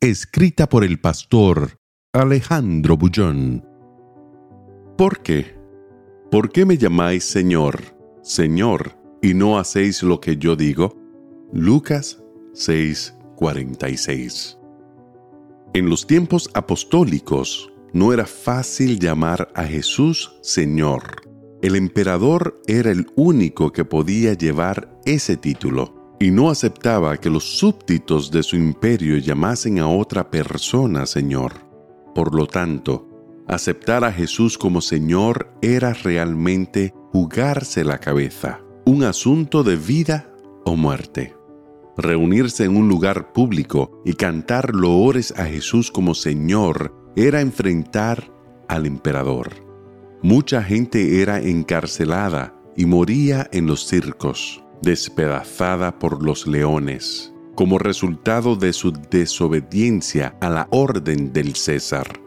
Escrita por el pastor Alejandro Bullón. ¿Por qué? ¿Por qué me llamáis Señor, Señor, y no hacéis lo que yo digo? Lucas 6:46. En los tiempos apostólicos no era fácil llamar a Jesús Señor. El emperador era el único que podía llevar ese título y no aceptaba que los súbditos de su imperio llamasen a otra persona Señor. Por lo tanto, aceptar a Jesús como Señor era realmente jugarse la cabeza, un asunto de vida o muerte. Reunirse en un lugar público y cantar loores a Jesús como Señor era enfrentar al emperador. Mucha gente era encarcelada y moría en los circos despedazada por los leones, como resultado de su desobediencia a la orden del César.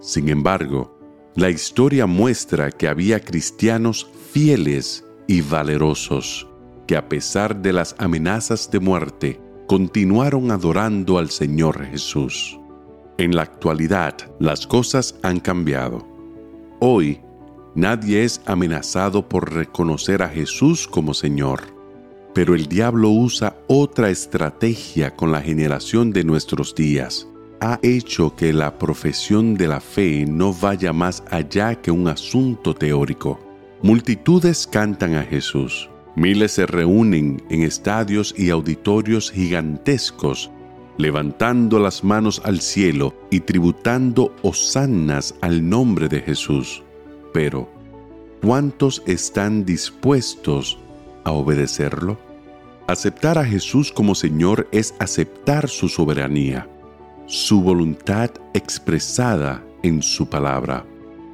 Sin embargo, la historia muestra que había cristianos fieles y valerosos, que a pesar de las amenazas de muerte, continuaron adorando al Señor Jesús. En la actualidad, las cosas han cambiado. Hoy, nadie es amenazado por reconocer a Jesús como Señor pero el diablo usa otra estrategia con la generación de nuestros días. Ha hecho que la profesión de la fe no vaya más allá que un asunto teórico. Multitudes cantan a Jesús. Miles se reúnen en estadios y auditorios gigantescos, levantando las manos al cielo y tributando hosanas al nombre de Jesús. Pero, ¿cuántos están dispuestos a obedecerlo? Aceptar a Jesús como Señor es aceptar su soberanía, su voluntad expresada en su palabra.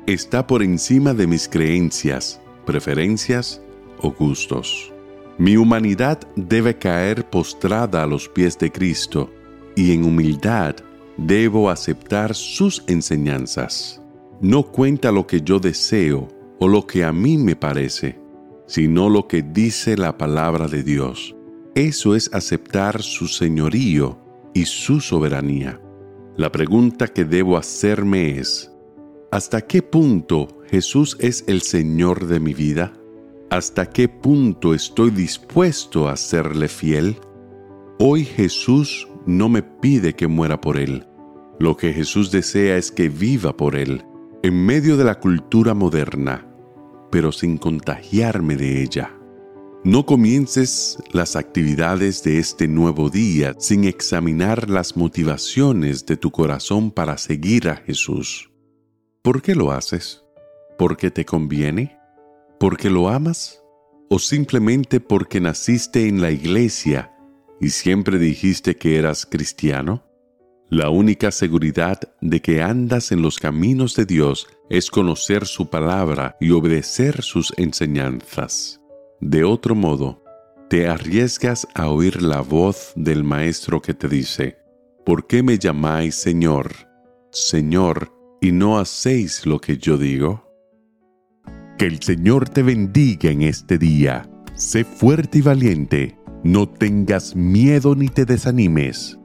Está por encima de mis creencias, preferencias o gustos. Mi humanidad debe caer postrada a los pies de Cristo y en humildad debo aceptar sus enseñanzas. No cuenta lo que yo deseo o lo que a mí me parece, sino lo que dice la palabra de Dios eso es aceptar su señorío y su soberanía. La pregunta que debo hacerme es, ¿hasta qué punto Jesús es el Señor de mi vida? ¿Hasta qué punto estoy dispuesto a serle fiel? Hoy Jesús no me pide que muera por Él. Lo que Jesús desea es que viva por Él, en medio de la cultura moderna, pero sin contagiarme de ella. No comiences las actividades de este nuevo día sin examinar las motivaciones de tu corazón para seguir a Jesús. ¿Por qué lo haces? ¿Porque te conviene? ¿Porque lo amas? ¿O simplemente porque naciste en la iglesia y siempre dijiste que eras cristiano? La única seguridad de que andas en los caminos de Dios es conocer su palabra y obedecer sus enseñanzas. De otro modo, te arriesgas a oír la voz del Maestro que te dice, ¿por qué me llamáis Señor, Señor, y no hacéis lo que yo digo? Que el Señor te bendiga en este día. Sé fuerte y valiente. No tengas miedo ni te desanimes,